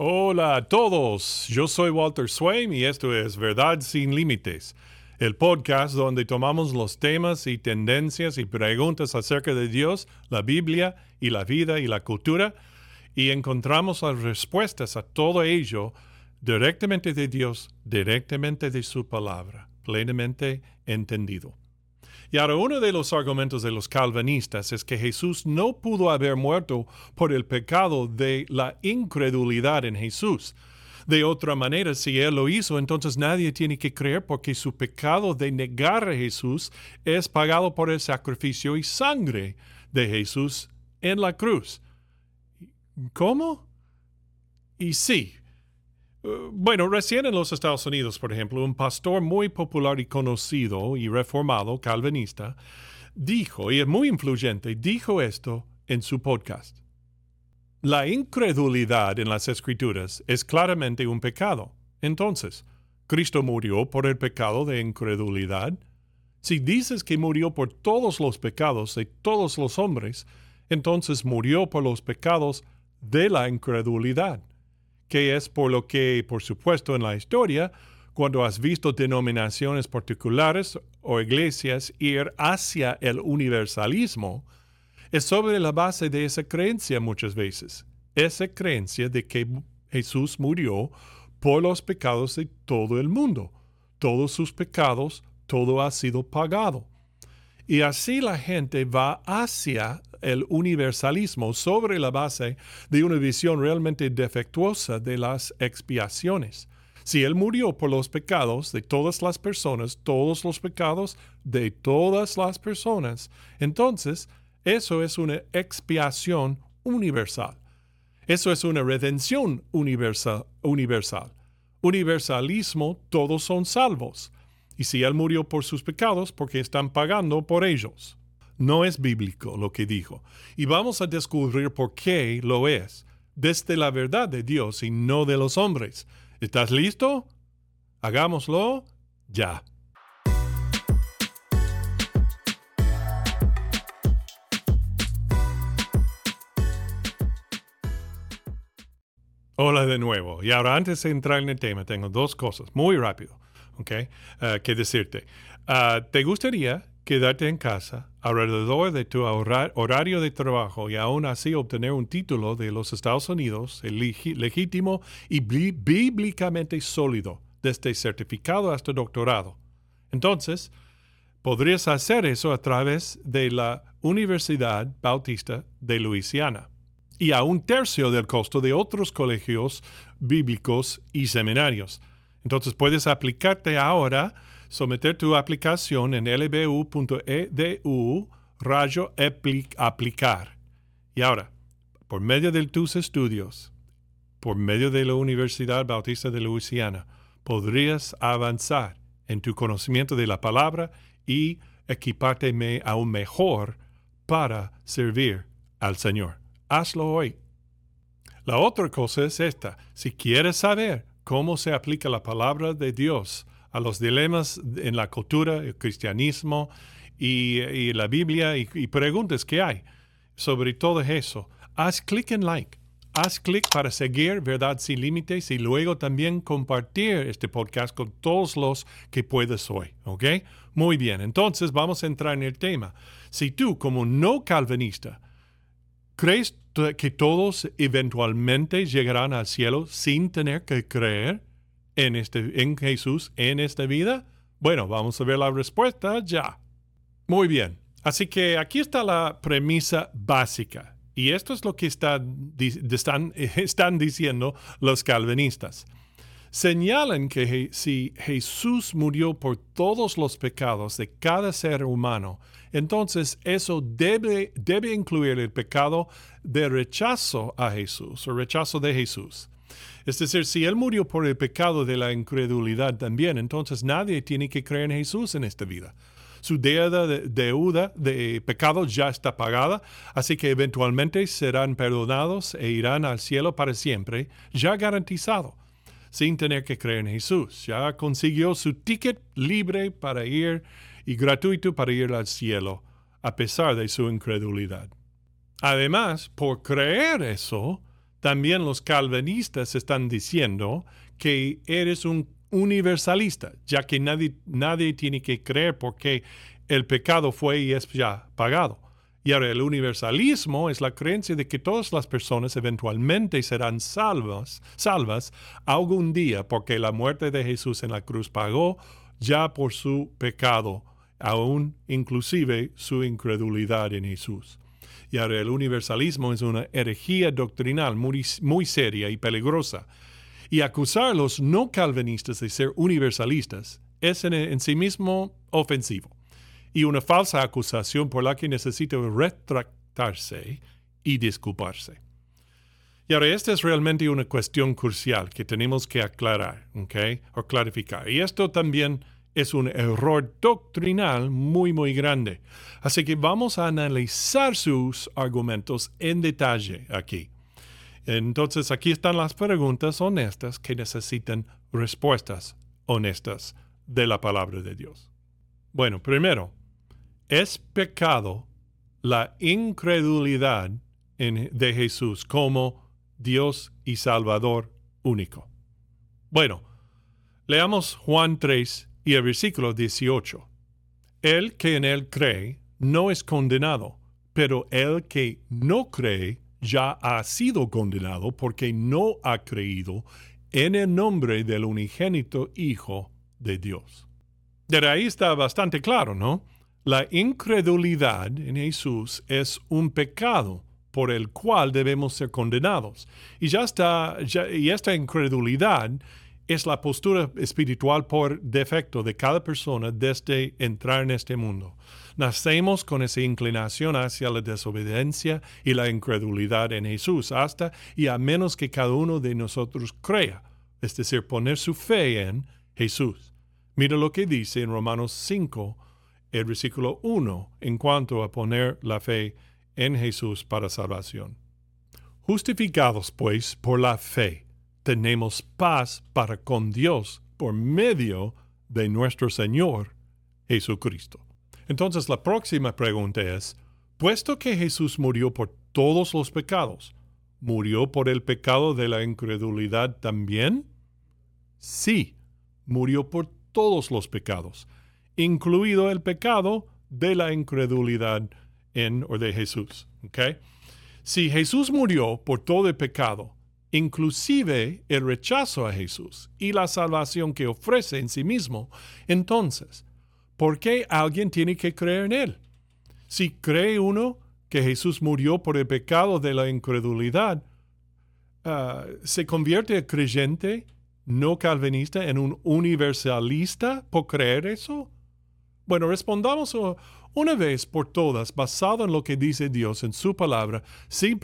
Hola a todos, yo soy Walter Swain y esto es Verdad sin Límites, el podcast donde tomamos los temas y tendencias y preguntas acerca de Dios, la Biblia y la vida y la cultura y encontramos las respuestas a todo ello directamente de Dios, directamente de su palabra, plenamente entendido. Y ahora uno de los argumentos de los calvinistas es que Jesús no pudo haber muerto por el pecado de la incredulidad en Jesús. De otra manera, si Él lo hizo, entonces nadie tiene que creer porque su pecado de negar a Jesús es pagado por el sacrificio y sangre de Jesús en la cruz. ¿Cómo? Y sí, bueno, recién en los Estados Unidos, por ejemplo, un pastor muy popular y conocido y reformado, calvinista, dijo, y es muy influyente, dijo esto en su podcast. La incredulidad en las escrituras es claramente un pecado. Entonces, ¿Cristo murió por el pecado de incredulidad? Si dices que murió por todos los pecados de todos los hombres, entonces murió por los pecados de la incredulidad que es por lo que, por supuesto, en la historia, cuando has visto denominaciones particulares o iglesias ir hacia el universalismo, es sobre la base de esa creencia muchas veces, esa creencia de que Jesús murió por los pecados de todo el mundo. Todos sus pecados, todo ha sido pagado. Y así la gente va hacia el universalismo sobre la base de una visión realmente defectuosa de las expiaciones. Si Él murió por los pecados de todas las personas, todos los pecados de todas las personas, entonces eso es una expiación universal. Eso es una redención universal. universal. Universalismo, todos son salvos. Y si Él murió por sus pecados, porque están pagando por ellos. No es bíblico lo que dijo. Y vamos a descubrir por qué lo es, desde la verdad de Dios y no de los hombres. ¿Estás listo? Hagámoslo ya. Hola de nuevo. Y ahora antes de entrar en el tema, tengo dos cosas muy rápido, ¿ok? Eh, que decirte. Ah, ¿Te gustaría quedarte en casa alrededor de tu horario de trabajo y aún así obtener un título de los Estados Unidos legítimo y bíblicamente sólido, desde certificado hasta doctorado. Entonces, podrías hacer eso a través de la Universidad Bautista de Luisiana y a un tercio del costo de otros colegios bíblicos y seminarios. Entonces puedes aplicarte ahora someter tu aplicación en lbu.edu rayo aplicar. Y ahora, por medio de tus estudios, por medio de la Universidad Bautista de Luisiana, podrías avanzar en tu conocimiento de la palabra y equiparte aún mejor para servir al Señor. Hazlo hoy. La otra cosa es esta. Si quieres saber cómo se aplica la palabra de Dios a los dilemas en la cultura, el cristianismo y, la Biblia y, preguntas que hay sobre todo eso, haz clic en like. Haz clic para seguir Verdad sin Límites y luego también compartir este podcast con todos los que puedes hoy. ¿Ok? Muy bien, entonces vamos a entrar en el tema. Si tú, como no calvinista, crees que todos eventualmente llegarán al cielo sin tener que creer, en, este, en Jesús en esta vida? Bueno, vamos a ver la respuesta ya. Muy bien, así que aquí está la premisa básica. Y esto es lo que están, están diciendo los calvinistas. Señalan que si Jesús murió por todos los pecados de cada ser humano, entonces eso debe, debe incluir el pecado de rechazo a Jesús o rechazo de Jesús. Es decir, si Él murió por el pecado de la incredulidad también, entonces nadie tiene que creer en Jesús en esta vida. Su deuda de, pecado ya está pagada, así que eventualmente serán perdonados e irán al cielo para siempre, ya garantizado, sin tener que creer en Jesús. Ya consiguió su ticket libre para ir y gratuito para ir al cielo, a pesar de su incredulidad. Además, por creer eso, también los calvinistas están diciendo que eres un universalista, ya que nadie, nadie tiene que creer porque el pecado fue y es ya pagado. Y ahora el universalismo es la creencia de que todas las personas eventualmente serán salvas, salvas algún día porque la muerte de Jesús en la cruz pagó ya por su pecado, aún inclusive su incredulidad en Jesús. Y ahora el universalismo es una herejía doctrinal muy, seria y peligrosa. Y acusar a los no calvinistas de ser universalistas es en, sí mismo ofensivo y una falsa acusación por la que necesita retractarse y disculparse. Y ahora, esta es realmente una cuestión crucial que tenemos que aclarar, ¿ok? O clarificar. Y esto también es un error doctrinal muy, muy grande. Así que vamos a analizar sus argumentos en detalle aquí. Entonces, aquí están las preguntas honestas que necesitan respuestas honestas de la palabra de Dios. Bueno, primero, ¿es pecado la incredulidad de Jesús como Dios y Salvador único? Bueno, leamos Juan 3, y el versículo 18. El que en él cree no es condenado, pero el que no cree ya ha sido condenado porque no ha creído en el nombre del unigénito Hijo de Dios. De ahí está bastante claro, ¿no? La incredulidad en Jesús es un pecado por el cual debemos ser condenados. Y ya está, y esta incredulidad es la postura espiritual por defecto de cada persona desde entrar en este mundo. Nacemos con esa inclinación hacia la desobediencia y la incredulidad en Jesús, hasta y a menos que cada uno de nosotros crea, es decir, poner su fe en Jesús. Mira lo que dice en Romanos 5, el versículo 1, en cuanto a poner la fe en Jesús para salvación. Justificados, pues, por la fe tenemos paz para con Dios por medio de nuestro Señor Jesucristo. Entonces la próxima pregunta es, puesto que Jesús murió por todos los pecados, ¿murió por el pecado de la incredulidad también? Sí, murió por todos los pecados, incluido el pecado de la incredulidad en o de Jesús. Si Jesús murió por todo el pecado, inclusive el rechazo a Jesús y la salvación que ofrece en sí mismo, entonces, ¿por qué alguien tiene que creer en Él? Si cree uno que Jesús murió por el pecado de la incredulidad, ah, ¿se convierte el creyente no calvinista en un universalista por creer eso? Bueno, respondamos una vez por todas, basado en lo que dice Dios en su palabra, sin,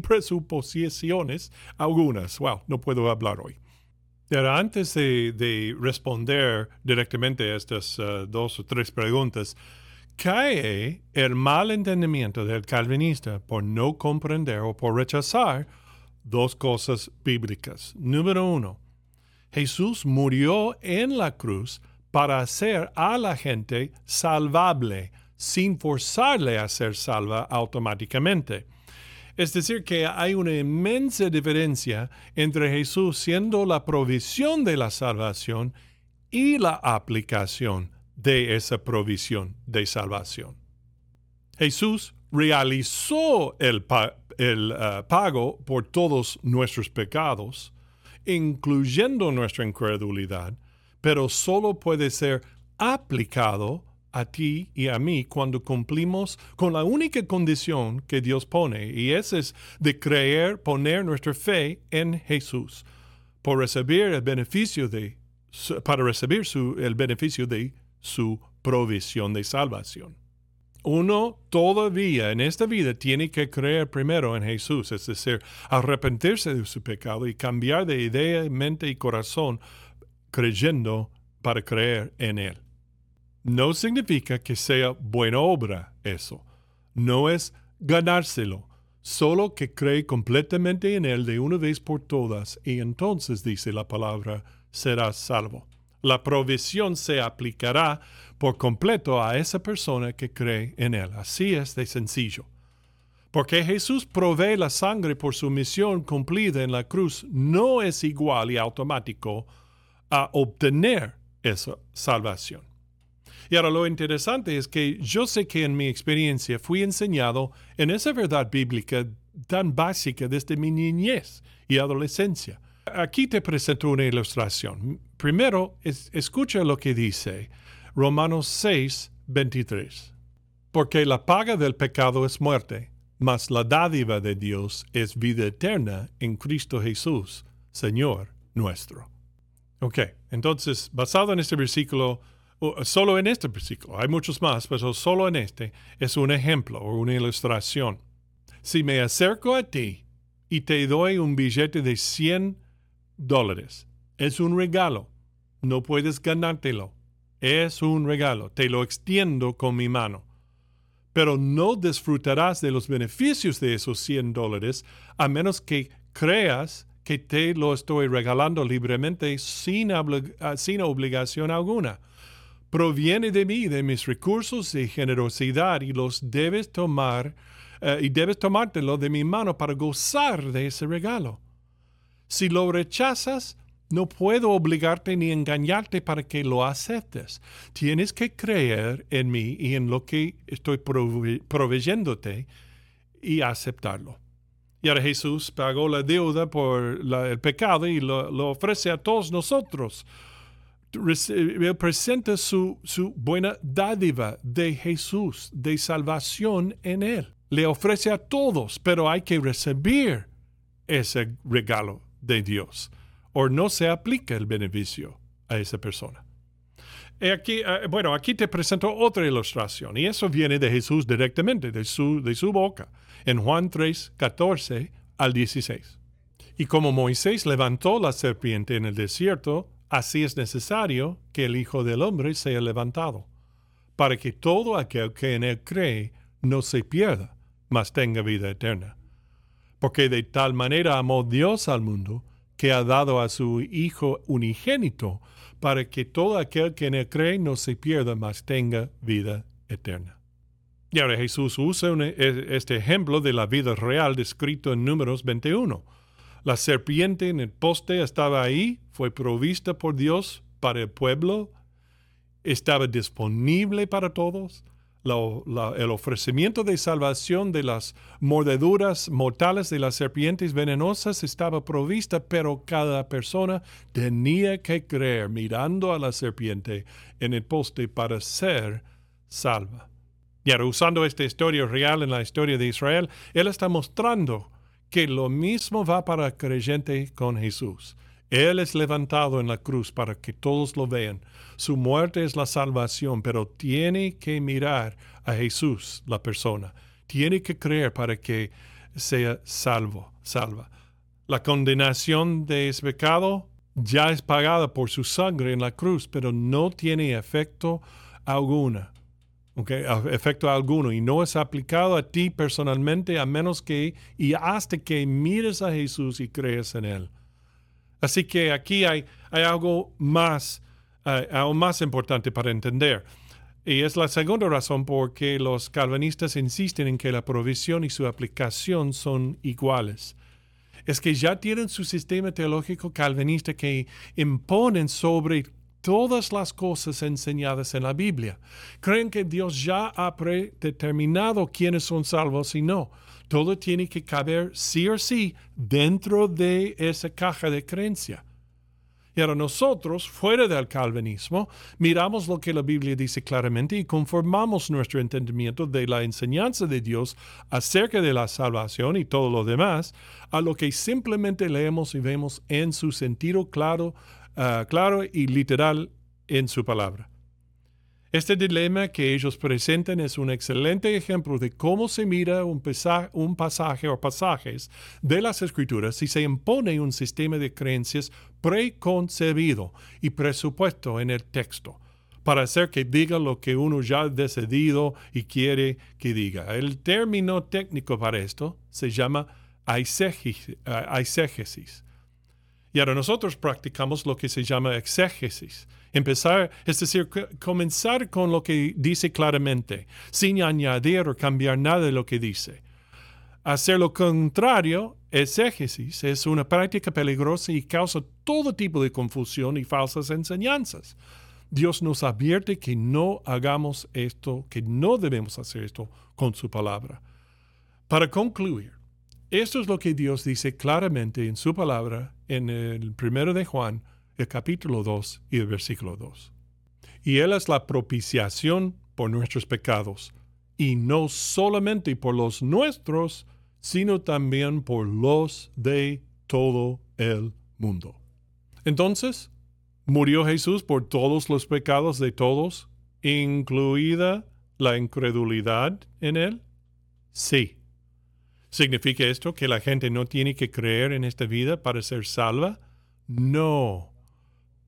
presuposiciones algunas. Wow, no puedo hablar hoy. Pero antes de, responder directamente a estas uh, dos o tres preguntas, cae el mal entendimiento del calvinista por no comprender o por rechazar dos cosas bíblicas. Número uno, Jesús murió en la cruz para hacer a la gente salvable sin forzarle a ser salva automáticamente. Es decir, que hay una inmensa diferencia entre Jesús siendo la provisión de la salvación y la aplicación de esa provisión de salvación. Jesús realizó el, uh, pago por todos nuestros pecados, incluyendo nuestra incredulidad, pero solo puede ser aplicado a ti y a mí cuando cumplimos con la única condición que Dios pone, y esa es de creer, poner nuestra fe en Jesús, por recibir el beneficio de, para recibir el beneficio de su provisión de salvación. Uno todavía en esta vida tiene que creer primero en Jesús, es decir, arrepentirse de su pecado y cambiar de idea, mente y corazón creyendo para creer en Él. No significa que sea buena obra eso. No es ganárselo, solo que cree completamente en Él de una vez por todas y entonces, dice la palabra, serás salvo. La provisión se aplicará por completo a esa persona que cree en Él. Así es de sencillo. Porque Jesús provee la sangre por su misión cumplida en la cruz no es igual y automático a obtener esa salvación. Y ahora lo interesante es que yo sé que en mi experiencia fui enseñado en esa verdad bíblica tan básica desde mi niñez y adolescencia. Aquí te presento una ilustración. Primero, escucha lo que dice Romanos 6, 23. Porque la paga del pecado es muerte mas la dádiva de Dios es vida eterna en Cristo Jesús, Señor nuestro. Ok, entonces, basado en este versículo, solo en este versículo, hay muchos más, pero solo en este, es un ejemplo o una ilustración. Si me acerco a ti y te doy un billete de 100 dólares, es un regalo, no puedes ganártelo, es un regalo, te lo extiendo con mi mano pero no disfrutarás de los beneficios de esos 100 dólares a menos que creas que te lo estoy regalando libremente sin, ah, sin obligación alguna. Proviene de mí, de mis recursos de generosidad y los debes tomar eh, y debes tomártelo de mi mano para gozar de ese regalo. Si lo rechazas, no puedo obligarte ni engañarte para que lo aceptes. Tienes que creer en mí y en lo que estoy proveyéndote y aceptarlo. Y ahora Jesús pagó la deuda por el pecado y lo, ofrece a todos nosotros. Él presenta su, su buena dádiva de Jesús, de salvación en Él. Le ofrece a todos, pero hay que recibir ese regalo de Dios o no se aplica el beneficio a esa persona. Aquí, eh, bueno, aquí te presento otra ilustración y eso viene de Jesús directamente, de su, de su boca, en Juan 3, 14 al 16. Y como Moisés levantó la serpiente en el desierto, así es necesario que el Hijo del Hombre sea levantado, para que todo aquel que en él cree no se pierda, mas tenga vida eterna. Porque de tal manera amó Dios al mundo, que ha dado a su Hijo unigénito, para que todo aquel que en él cree no se pierda, mas tenga vida eterna. Y ahora Jesús usa e, este ejemplo de la vida real descrito en Números 21. La serpiente en el poste estaba ahí, fue provista por Dios para el pueblo, estaba disponible para todos, el ofrecimiento de salvación de las mordeduras mortales de las serpientes venenosas estaba provista, pero cada persona tenía que creer mirando a la serpiente en el poste para ser salva. Y ahora usando esta historia real en la historia de Israel, Él está mostrando que lo mismo va para creyente con Jesús. Él es levantado en la cruz para que todos lo vean. Su muerte es la salvación, pero tiene que mirar a Jesús, la persona. Tiene que creer para que sea salvo, salva. La condenación de ese pecado ya es pagada por su sangre en la cruz, pero no tiene efecto alguna. Okay, efecto alguno y no es aplicado a ti personalmente a menos que y hasta que mires a Jesús y crees en él. Así que aquí hay, algo más, eh, aún más importante para entender. Y es la segunda razón por que los calvinistas insisten en que la provisión y su aplicación son iguales. Es que ya tienen su sistema teológico calvinista que imponen sobre todas las cosas enseñadas en la Biblia. Creen que Dios ya ha predeterminado quiénes son salvos y no. Todo tiene que caber sí o sí dentro de esa caja de creencia. Y ahora nosotros, fuera del calvinismo, miramos lo que la Biblia dice claramente y conformamos nuestro entendimiento de la enseñanza de Dios acerca de la salvación y todo lo demás a lo que simplemente leemos y vemos en su sentido claro, ah, claro y literal en su palabra. Este dilema que ellos presentan es un excelente ejemplo de cómo se mira un, pasaje o pasajes de las escrituras si se impone un sistema de creencias preconcebido y presupuesto en el texto para hacer que diga lo que uno ya ha decidido y quiere que diga. El término técnico para esto se llama aisegesis. Y ahora nosotros practicamos lo que se llama exégesis Empezar, es decir, comenzar con lo que dice claramente, sin añadir o cambiar nada de lo que dice. Hacer lo contrario, exégesis, es una práctica peligrosa y causa todo tipo de confusión y falsas enseñanzas. Dios nos advierte que no hagamos esto, que no debemos hacer esto con su palabra. Para concluir, esto es lo que Dios dice claramente en su palabra en el primero de Juan, el capítulo 2 y el versículo 2. Y Él es la propiciación por nuestros pecados, y no solamente por los nuestros, sino también por los de todo el mundo. Entonces, ¿Murió Jesús por todos los pecados de todos, incluida la incredulidad en él? Sí. ¿Significa esto que la gente no tiene que creer en esta vida para ser salva? No.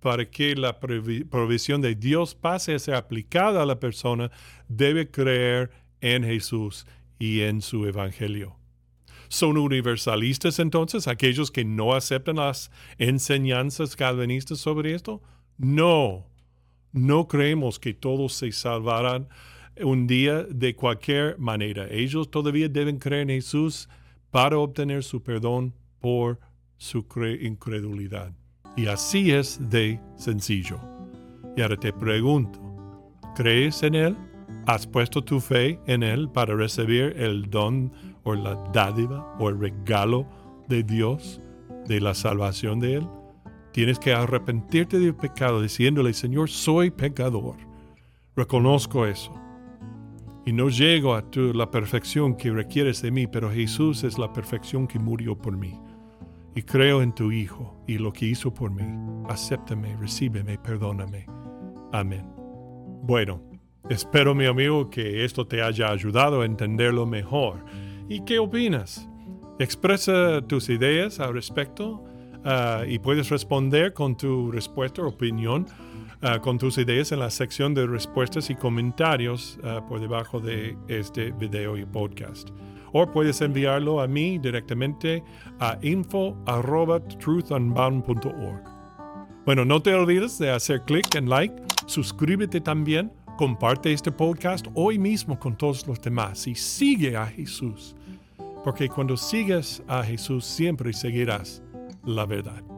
Para que la provisión de Dios pase a ser aplicada a la persona, debe creer en Jesús y en su Evangelio. ¿Son universalistas entonces aquellos que no aceptan las enseñanzas calvinistas sobre esto? No, no creemos que todos se salvarán un día de cualquier manera. Ellos todavía deben creer en Jesús para obtener su perdón por su incredulidad. Y así es de sencillo. Y ahora te pregunto, ¿crees en Él? ¿Has puesto tu fe en Él para recibir el don o la dádiva o el regalo de Dios, de la salvación de Él? Tienes que arrepentirte del pecado diciéndole, Señor, soy pecador. Reconozco eso. Y no llego a tu, la perfección que requieres de mí, pero Jesús es la perfección que murió por mí. Y creo en tu Hijo y lo que hizo por mí. Acéptame, recíbeme, perdóname. Amén. Bueno, Espero, mi amigo, que esto te haya ayudado a entenderlo mejor. ¿Y qué opinas? Expresa tus ideas al respecto ah, y puedes responder con tu respuesta o opinión ah, con tus ideas en la sección de respuestas y comentarios ah, por debajo de este video y podcast. O puedes enviarlo a mí directamente a info.truthanbound.org. Bueno, no te olvides de hacer clic en like, suscríbete también Comparte este podcast hoy mismo con todos los demás y sigue a Jesús, porque cuando sigues a Jesús siempre seguirás la verdad.